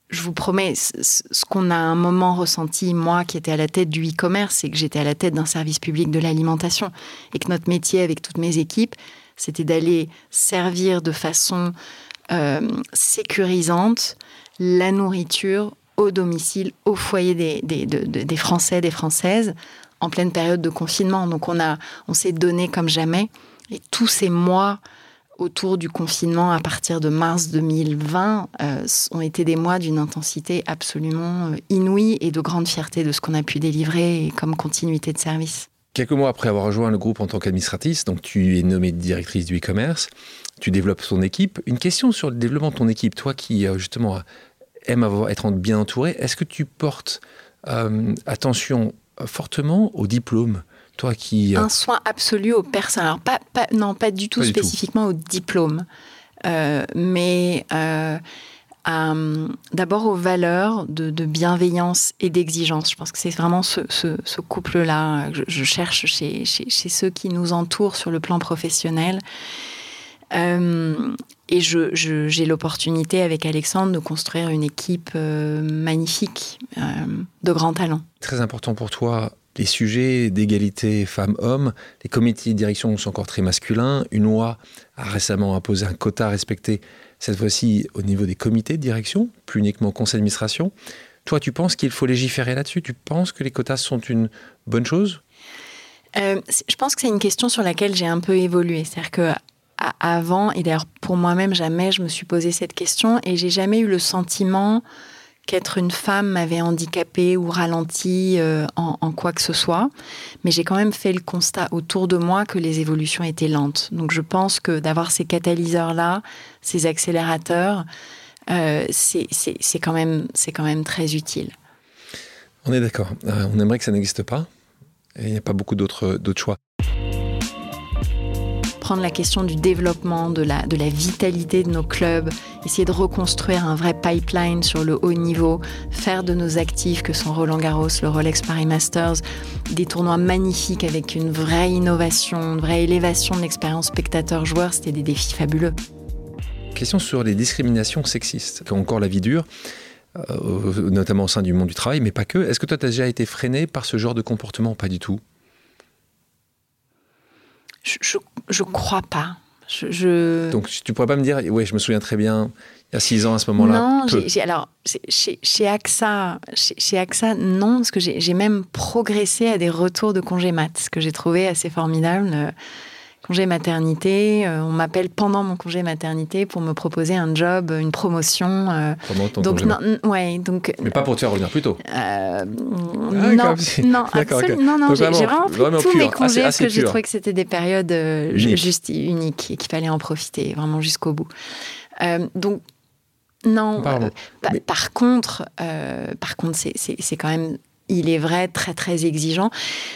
je vous promets, ce qu'on a un moment ressenti, moi qui étais à la tête du e-commerce, c'est que j'étais à la tête d'un service public de l'alimentation et que notre métier avec toutes mes équipes, c'était d'aller servir de façon sécurisante la nourriture au domicile, au foyer des, des, des Français, des Françaises, en pleine période de confinement. Donc on, on s'est donné comme jamais. Et tous ces mois autour du confinement, à partir de mars 2020, euh, ont été des mois d'une intensité absolument euh, inouïe et de grande fierté de ce qu'on a pu délivrer comme continuité de service. Quelques mois après avoir rejoint le groupe en tant qu'administratrice, donc tu es nommée directrice du e-commerce, tu développes ton équipe. Une question sur le développement de ton équipe, toi qui euh, justement aime avoir, être bien entouré, est-ce que tu portes attention fortement au diplôme? Toi qui... Euh, Un soin absolu aux personnes. Alors, pas, non, pas du tout spécifiquement au diplôme, euh, mais euh, d'abord aux valeurs de, bienveillance et d'exigence. Je pense que c'est vraiment ce, couple-là que je, cherche chez, chez, ceux qui nous entourent sur le plan professionnel. Et j'ai l'opportunité avec Alexandre de construire une équipe magnifique, de grands talents. Très important pour toi, les sujets d'égalité femmes-hommes, les comités de direction sont encore très masculins. Une loi a récemment imposé un quota respecté, cette fois-ci au niveau des comités de direction, plus uniquement au conseil d'administration. Toi, tu penses qu'il faut légiférer là-dessus? Tu penses que les quotas sont une bonne chose? Euh, je pense que c'est une question sur laquelle j'ai un peu évolué. C'est-à-dire que avant, et d'ailleurs pour moi-même, jamais je me suis posé cette question et j'ai jamais eu le sentiment qu'être une femme m'avait handicapée ou ralenti euh, en, quoi que ce soit. Mais j'ai quand même fait le constat autour de moi que les évolutions étaient lentes. Donc je pense que d'avoir ces catalyseurs-là, ces accélérateurs, euh, c'est quand, même, très utile. On est d'accord. Euh, on aimerait que ça n'existe pas. Il n'y a pas beaucoup d'autres choix prendre la question du développement, de la, de la vitalité de nos clubs, essayer de reconstruire un vrai pipeline sur le haut niveau, faire de nos actifs que sont Roland Garros, le Rolex Paris Masters, des tournois magnifiques avec une vraie innovation, une vraie élévation de l'expérience spectateur-joueur, c'était des défis fabuleux. Question sur les discriminations sexistes, qui ont encore la vie dure euh, notamment au sein du monde du travail, mais pas que. Est-ce que toi, tu as déjà été freiné par ce genre de comportement Pas du tout? Je, je, crois pas. Je, Donc tu pourrais pas me dire, oui, je me souviens très bien, il y a six ans à ce moment-là. Non, alors chez, chez, AXA, chez, AXA, non, parce que j'ai même progressé à des retours de congé mat, ce que j'ai trouvé assez formidable congé maternité. Euh, on m'appelle pendant mon congé maternité pour me proposer un job, une promotion. Euh, pendant ton donc, congé non, ouais, donc, Mais pas pour te faire revenir plus tôt. Euh, ah, non, non, absolument, non, non, j'ai vraiment pris tous mes congés parce que j'ai trouvé que c'était des périodes juste uniques et qu'il fallait en profiter vraiment jusqu'au bout. donc, non. Par contre, par contre, c'est quand même il est vrai, très très exigeant.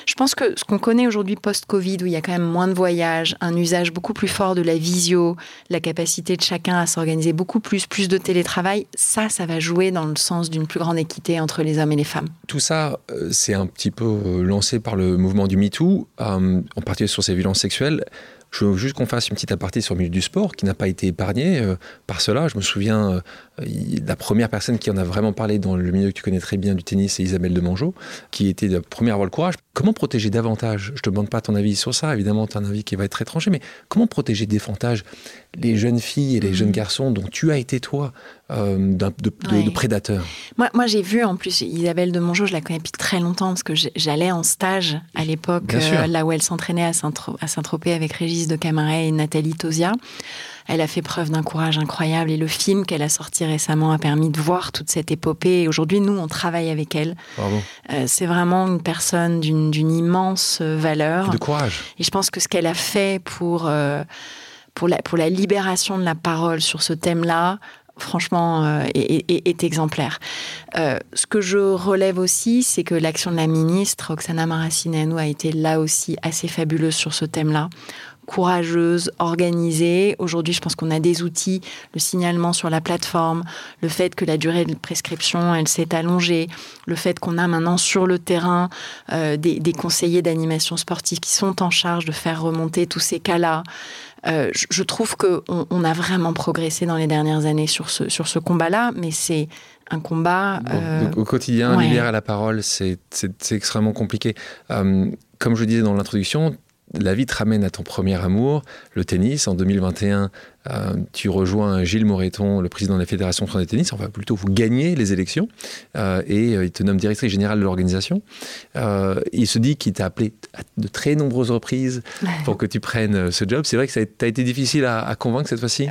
Je pense que ce qu'on connaît aujourd'hui post-Covid, où il y a quand même moins de voyages, un usage beaucoup plus fort de la visio, la capacité de chacun à s'organiser beaucoup plus, plus de télétravail, ça, ça va jouer dans le sens d'une plus grande équité entre les hommes et les femmes. Tout ça, euh, c'est un petit peu euh, lancé par le mouvement du MeToo, euh, en particulier sur ces violences sexuelles. Je veux juste qu'on fasse une petite aparté sur le milieu du sport qui n'a pas été épargné par cela. Je me souviens, la première personne qui en a vraiment parlé dans le milieu que tu connais très bien du tennis, c'est Isabelle de Mongeau, qui était la première à avoir le courage. Comment protéger davantage? Je te demande pas ton avis sur ça, évidemment, tu as un avis qui va être étranger, mais comment protéger davantage les jeunes filles et les jeunes mmh. garçons dont tu as été toi euh, de, prédateurs? Moi, moi j'ai vu en plus Isabelle de Mongeau, je la connais depuis très longtemps parce que j'allais en stage à l'époque, là où elle s'entraînait à Saint-Tropez avec Régis de Camaret et Nathalie Tosia. Elle a fait preuve d'un courage incroyable et le film qu'elle a sorti récemment a permis de voir toute cette épopée. Et aujourd'hui, nous, on travaille avec elle. Euh, c'est vraiment une personne d'une immense euh, valeur. de courage. Et je pense que ce qu'elle a fait pour, euh, pour, la, pour la libération de la parole sur ce thème-là, franchement, est, exemplaire. ce que je relève aussi, c'est que l'action de la ministre, Oksana Maracineanu, a été là aussi assez fabuleuse sur ce thème-là courageuse, organisée. Aujourd'hui, je pense qu'on a des outils, le signalement sur la plateforme, le fait que la durée de prescription, elle s'est allongée, le fait qu'on a maintenant sur le terrain euh, des, conseillers d'animation sportive qui sont en charge de faire remonter tous ces cas-là. Euh, je, trouve qu'on on a vraiment progressé dans les dernières années sur ce, sur ce combat-là, mais c'est un combat... Euh, au quotidien, ouais. libérer la parole, c'est extrêmement compliqué. comme je disais dans l'introduction, la vie te ramène à ton premier amour, le tennis. En 2021, euh, tu rejoins Gilles Moreton, le président de la Fédération française de tennis. Enfin, plutôt, vous gagnez les élections euh, et euh, il te nomme directrice générale de l'organisation. il se dit qu'il t'a appelé à de très nombreuses reprises pour que tu prennes ce job. C'est vrai que ça a, été difficile à, convaincre cette fois-ci?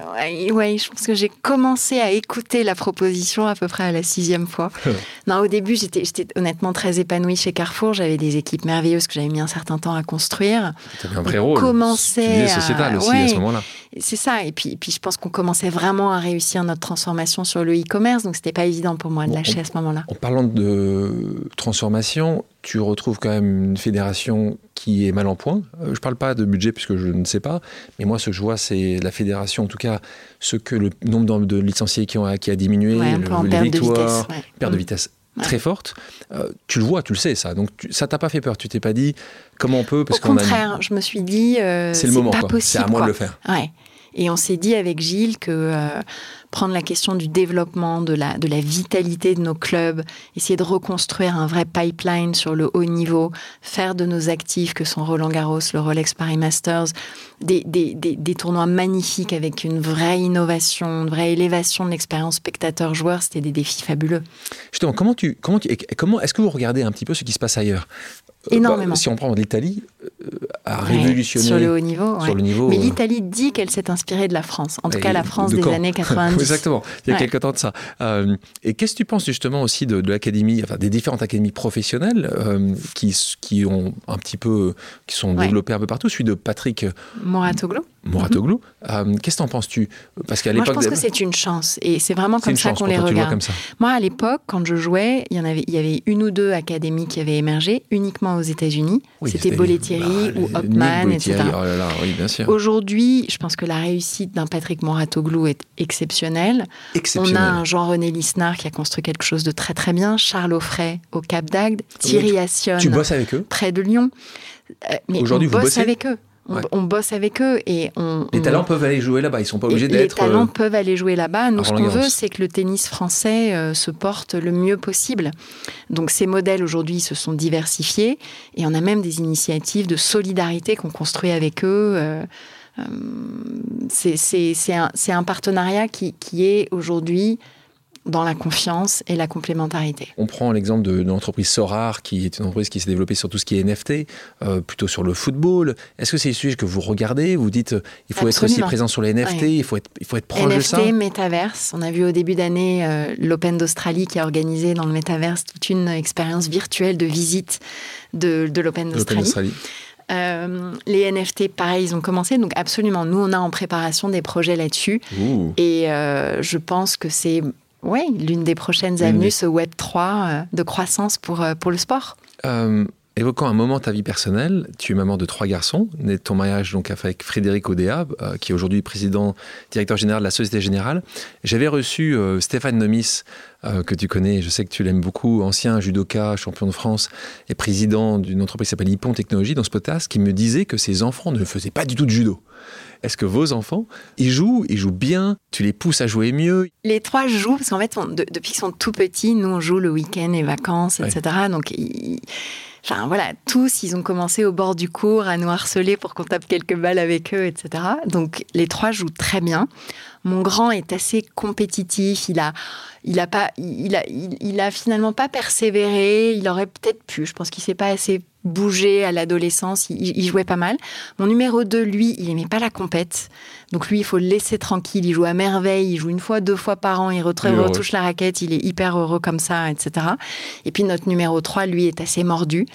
Oui, je pense que j'ai commencé à écouter la proposition à peu près à la sixième fois. <laughs> non, au début, j'étais honnêtement très épanouie chez Carrefour. J'avais des équipes merveilleuses que j'avais mis un certain temps à construire. Tu avais un vrai rôle. Commençait sociétal aussi à ce moment-là. C'est ça. Et puis, puis je pense qu'on commençait vraiment à réussir notre transformation sur le e-commerce, donc c'était pas évident pour moi de lâcher à ce moment-là. En parlant de transformation, tu retrouves quand même une fédération qui est mal en point. Euh, je parle pas de budget puisque je ne sais pas, mais moi ce que je vois c'est la fédération, en tout cas ce que le nombre de licenciés qui, ont, qui a diminué, le, les victoires, perte de mm. vitesse très forte. Euh, tu le vois, tu le sais ça. Donc ça t'a pas fait peur. Tu t'es pas dit comment on peut parce Au contraire, je me suis dit euh, c'est le moment. C'est à moi de le faire. Ouais. Et on s'est dit avec Gilles que euh, prendre la question du développement, de la, de la vitalité de nos clubs, essayer de reconstruire un vrai pipeline sur le haut niveau, faire de nos actifs que sont Roland Garros, le Rolex Paris Masters, des, des, des, tournois magnifiques avec une vraie innovation, une vraie élévation de l'expérience spectateur-joueur, c'était des défis fabuleux. Justement, comment tu, comment, tu, comment est-ce que vous regardez un petit peu ce qui se passe ailleurs? Énormément. si on prend l'Italie, a révolutionné sur le haut niveau. Sur le niveau Mais l'Italie dit qu'elle s'est inspirée de la France, en tout cas la France des années <laughs> 90. Exactement, il y a quelques temps de ça. et qu'est-ce que tu penses justement aussi de, l'académie, enfin des différentes académies professionnelles qui, qui ont un petit peu, qui sont développées un peu partout, celui de Patrick Moratoglou. Moratoglou. Qu'est-ce que t'en penses-tu? Parce qu'à l'époque, je pense que c'est une chance et c'est vraiment comme ça qu'on les regarde. Moi à l'époque, quand je jouais, il y en avait, il y avait une ou deux académies qui avaient émergé uniquement aux États-Unis. c'était Bollettieri bah, ou Hopman, etc. Oh Aujourd'hui, je pense que la réussite d'un Patrick Moratoglou est exceptionnelle. On a un Jean-René Lisnard qui a construit quelque chose de très très bien. Charles Offray au Cap d'Agde. Thierry Assion. Tu bosses avec eux? Près de Lyon. Euh, mais Aujourd'hui, on bosse avec eux. On, bosse avec eux et on. Les talents peuvent aller jouer là-bas, ils sont pas obligés d'être. Les talents euh, peuvent aller jouer là-bas. Nous, ce qu'on veut, c'est que le tennis français euh, se porte le mieux possible. Donc, ces modèles aujourd'hui se sont diversifiés et on a même des initiatives de solidarité qu'on construit avec eux. Euh, c'est un, un, partenariat qui, qui est aujourd'hui dans la confiance et la complémentarité. On prend l'exemple de, l'entreprise Sorar, qui est une entreprise qui s'est développée sur tout ce qui est NFT, euh, plutôt sur le football. Est-ce que c'est un sujet que vous regardez? Vous dites euh, il faut être aussi présent sur les NFT, il, faut être, il faut être proche de ça NFT, Metaverse. On a vu au début d'année euh, l'Open d'Australie qui a organisé dans le Metaverse toute une expérience virtuelle de visite de, de l'Open d'Australie. les NFT, pareil, ils ont commencé. Donc absolument, nous, on a en préparation des projets là-dessus. Et je pense que c'est oui, l'une des prochaines avenues, ce Web 3 euh, de croissance pour, euh, pour le sport. Euh, évoquant un moment ta vie personnelle, tu es maman de trois garçons, né de ton mariage donc avec Frédéric Odea, qui est aujourd'hui président, directeur général de la Société Générale. J'avais reçu Stéphane Nomis, que tu connais, je sais que tu l'aimes beaucoup, ancien judoka, champion de France et président d'une entreprise qui s'appelle Hippon Technologies dans ce podcast, qui me disait que ses enfants ne faisaient pas du tout de judo. Est-ce que vos enfants, ils jouent, ils jouent bien Tu les pousses à jouer mieux? Les trois jouent, parce qu'en fait, depuis qu'ils sont tout petits, nous, on joue le week-end, les vacances, etc. Donc, Enfin voilà, tous, ils ont commencé au bord du cours à nous harceler pour qu'on tape quelques balles avec eux, etc. Donc les trois jouent très bien. Mon grand est assez compétitif. Il a, il a pas, il a, il, a finalement pas persévéré. Il aurait peut-être pu. Je pense qu'il s'est pas assez bougé à l'adolescence. Il, jouait pas mal. Mon numéro 2, lui, il aimait pas la compète. Donc lui, il faut le laisser tranquille. Il joue à merveille. Il joue une fois, deux fois par an. Il retouche la raquette. Il est hyper heureux comme ça, etc. Et puis notre numéro 3, lui, est assez mordu.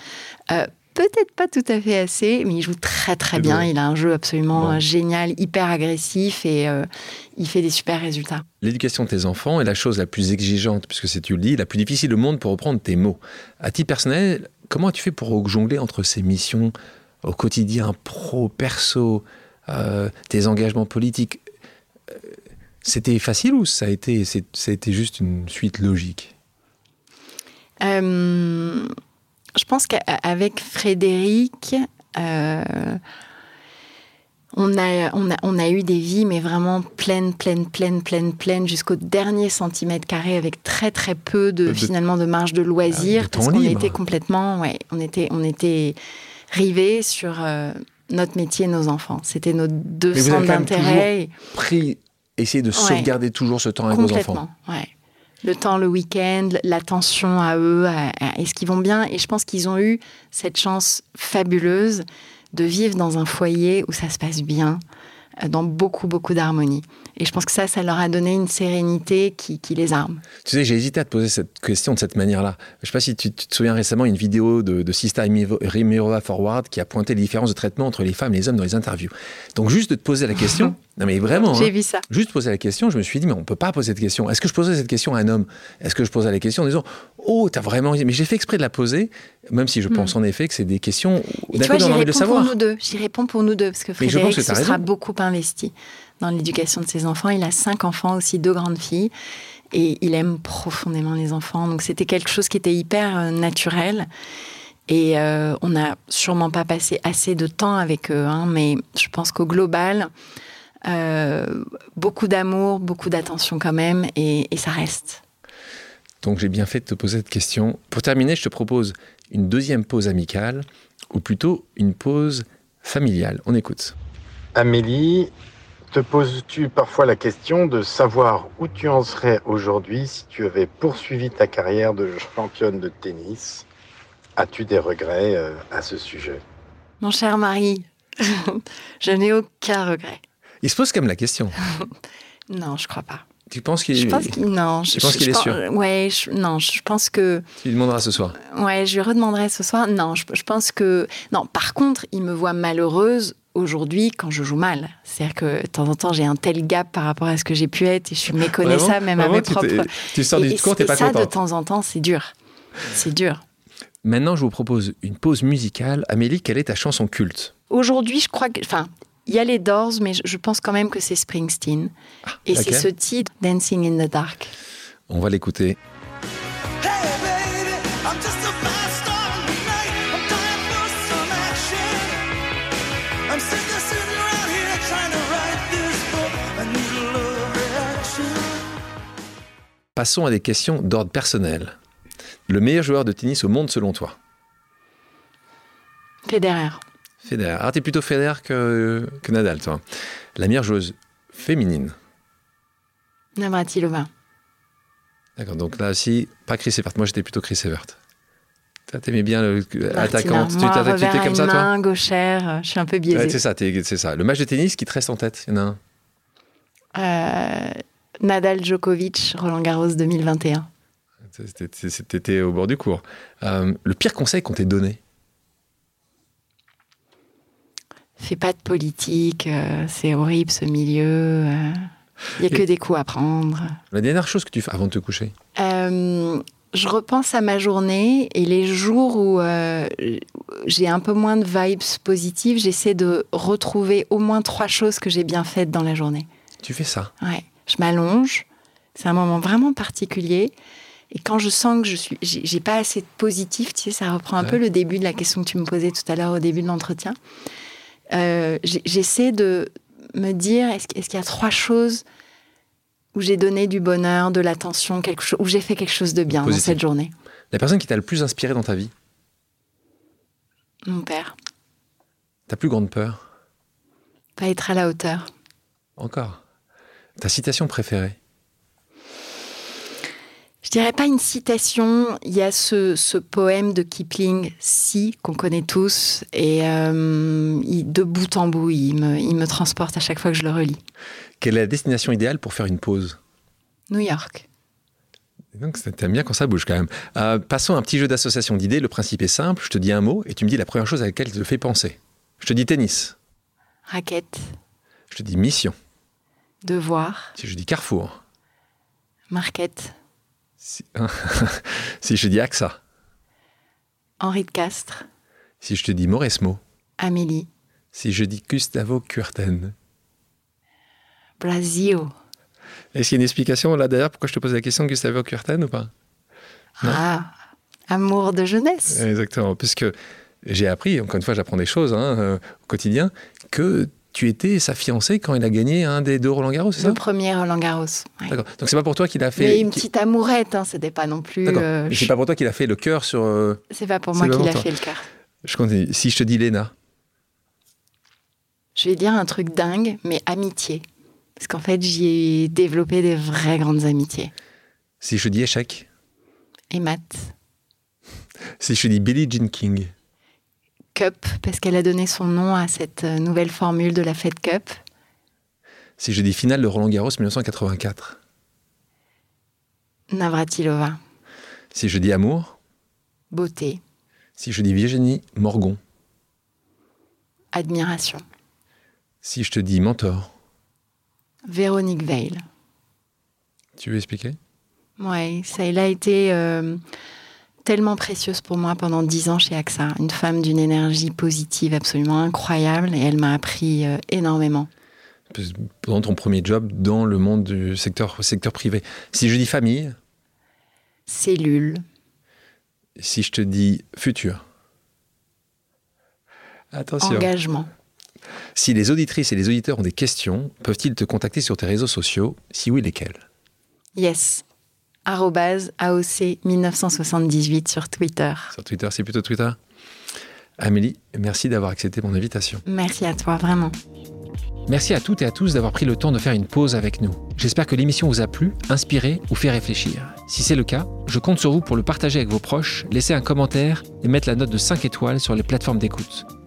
Euh, peut-être pas tout à fait assez, mais il joue très très bien. Il a un jeu absolument génial, hyper agressif et euh, il fait des super résultats. L'éducation de tes enfants est la chose la plus exigeante, puisque c'est tu le dis, la plus difficile au monde pour reprendre tes mots. À titre personnel, comment tu fais pour jongler entre ces missions au quotidien, pro, perso, euh, tes engagements politiques? Euh, C'était facile ou ça a été, juste une suite logique? Je pense qu'avec Frédéric, euh, on, a, on, a, on a eu des vies, mais vraiment pleines, pleines, pleines, pleines, pleines, jusqu'au dernier centimètre carré, avec très, très peu de, finalement de marge de ah, parce qu'on était complètement, ouais, on était, on était rivés sur euh, notre métier, nos enfants. C'était nos deux centres d'intérêt. Pris, essayer de sauvegarder toujours ce temps avec vos enfants. Ouais le temps le week-end, l'attention à eux, est-ce qu'ils vont bien? Et je pense qu'ils ont eu cette chance fabuleuse de vivre dans un foyer où ça se passe bien, euh, dans beaucoup, beaucoup d'harmonie. Et je pense que ça, ça leur a donné une sérénité qui, les arme. Tu sais, j'ai hésité à te poser cette question de cette manière-là. Je ne sais pas si tu, te souviens récemment une vidéo de, de Sista Rimirova Forward qui a pointé les différences de traitement entre les femmes et les hommes dans les interviews. Donc juste de te poser la question, <laughs> non mais vraiment, j'ai hein, vu ça. Juste poser la question, je me suis dit mais on peut pas poser cette question. Est-ce que je posais cette question à un homme? Est-ce que je posais la question en disant oh t'as vraiment mais j'ai fait exprès de la poser, même si je hmm. pense en effet que c'est des questions. D'accord, on a envie de savoir. Pour nous deux, j'y réponds pour nous deux parce que Frédéric se sera beaucoup investi dans l'éducation de ses enfants. Il a cinq enfants, aussi deux grandes filles. Et il aime profondément les enfants. Donc c'était quelque chose qui était hyper euh, naturel. Et euh, on n'a sûrement pas passé assez de temps avec eux. Hein, mais je pense qu'au global, euh, beaucoup d'amour, beaucoup d'attention quand même. Et, et ça reste. Donc j'ai bien fait de te poser cette question. Pour terminer, je te propose une deuxième pause amicale, ou plutôt une pause familiale. On écoute. Amélie, te poses-tu parfois la question de savoir où tu en serais aujourd'hui si tu avais poursuivi ta carrière de championne de tennis? As-tu des regrets euh, à ce sujet? Mon cher mari, <laughs> je n'ai aucun regret. Il se pose quand même la question. <laughs> Non, je crois pas. Tu penses qu'il Je pense qu'il non, je, penses je- qu'il est pense- sûr? Ouais, je- non, je pense que Tu lui demanderas ce soir? ouais, je lui redemanderai ce soir. Non, je, je pense que non. Par contre, il me voit malheureuse aujourd'hui quand je joue mal. C'est-à-dire que de temps en temps, j'ai un tel gap par rapport à ce que j'ai pu être et je suis méconnaissable même à mes tu propres. Tu sors du et- cours, t'es et pas ça, de temps en temps, c'est dur. C'est dur. Maintenant, je vous propose une pause musicale. Amélie, quelle est ta chanson culte? Aujourd'hui, je crois que, enfin, il y a les Doors, mais je, pense quand même que c'est Springsteen. et c'est ce titre, Dancing in the Dark. On va l'écouter. Hey baby, I'm just a Passons à des questions d'ordre personnel. Le meilleur joueur de tennis au monde selon toi? Federer. Federer. Ah, t'es plutôt Federer que, que Nadal, toi. La meilleure joueuse féminine? Navratilova. D'accord, donc là aussi, pas Chris Evert. Moi, j'étais plutôt Chris Evert. T'aimais bien attaquante. Tu Moi, t'es- tu revers étais à comme une ça, toi? Gauchère, euh, je suis un peu biaisée. Ouais, c'est ça, c'est ça. Le match de tennis qui te reste en tête, il y en a un? Euh, Nadal Djokovic, Roland Garros 2021. T'étais- T'étais au bord du cours. Euh, le pire conseil qu'on t'ait donné? Fais pas de politique, euh, c'est horrible ce milieu. Il y a que des coups à prendre. La dernière chose que tu fais avant de te coucher? Euh, je repense à ma journée et les jours où euh, j'ai un peu moins de vibes positives, j'essaie de retrouver au moins trois choses que j'ai bien faites dans la journée. Tu fais ça? Ouais, je m'allonge. C'est un moment vraiment particulier. Et quand je sens que je suis, j'ai pas assez de positif, tu sais, ça reprend un Ouais. peu le début de la question que tu me posais tout à l'heure au début de l'entretien. Euh, J'essaie de me dire, est-ce qu'il est-ce qu'il y a trois choses où j'ai donné du bonheur, de l'attention, quelque chose, où j'ai fait quelque chose de bien Positif. dans cette journée? La personne qui t'a le plus inspiré dans ta vie? Mon père, Ta plus grande peur? Pas être à la hauteur. Encore. Ta citation préférée Je dirais pas une citation. Il y a ce, ce poème de Kipling, Si, qu'on connaît tous, et euh, il- de bout en bout, il me, il me transporte à chaque fois que je le relis. Quelle est la destination idéale pour faire une pause? New York. Donc, t'aimes bien quand ça bouge quand même. Euh, passons à un petit jeu d'association d'idées. Le principe est simple. Je te dis un mot et tu me dis la première chose à laquelle il te fait penser. Je te dis tennis. Raquette, Je te dis mission. Devoir, Si je dis Carrefour. Marquette, Si, <laughs> si je dis AXA. Henri de Castres, Si je te dis Mauresmo. Amélie, Si je dis Gustavo Kuerten. Blasio. Est-ce qu'il y a une explication là d'ailleurs pourquoi je te pose la question Gustavo Kuerten ou pas? Non? Ah, amour de jeunesse. Exactement, puisque j'ai appris, encore une fois j'apprends des choses hein, euh, au quotidien, que tu étais sa fiancée quand il a gagné un des deux Roland Garros, c'est ça Le premier Roland Garros. ouais. D'accord. Donc c'est pas pour toi qu'il a fait. Mais une petite amourette, hein, c'était pas non plus. D'accord. euh, Mais c'est pas pour toi qu'il a fait le cœur sur. euh, C'est pas pour c'est moi qu'il a toi. fait le cœur. Je continue. Si je te dis Léna, Je vais dire un truc dingue, mais amitié. Parce qu'en fait, j'y ai développé des vraies grandes amitiés. si je te dis échec, Et Matt, si je te dis Billie Jean King, Cup, parce qu'elle a donné son nom à cette euh, nouvelle formule de la Fed Cup. si je dis finale de Roland Garros 1984, Navratilova, si je dis amour, beauté, si je dis Virginie Morgon, admiration. si je te dis mentor, Véronique Veil. tu veux expliquer? Ouais, ça elle a été euh, tellement précieuse pour moi pendant dix ans chez AXA. Une femme d'une énergie positive absolument incroyable et elle m'a appris euh, énormément. Pendant ton premier job dans le monde du secteur, secteur privé. Si je dis famille, Cellule, si je te dis futur. Attention. engagement. Si les auditrices et les auditeurs ont des questions, peuvent-ils te contacter sur tes réseaux sociaux? Si oui, lesquels? Yes. Arrobase AOC 1978 sur Twitter. Sur Twitter, c'est plutôt Twitter Amélie, merci d'avoir accepté mon invitation. Merci à toi, vraiment. Merci à toutes et à tous d'avoir pris le temps de faire une pause avec nous. J'espère que l'émission vous a plu, inspiré ou fait réfléchir. Si c'est le cas, je compte sur vous pour le partager avec vos proches, laisser un commentaire et mettre la note de 5 étoiles sur les plateformes d'écoute.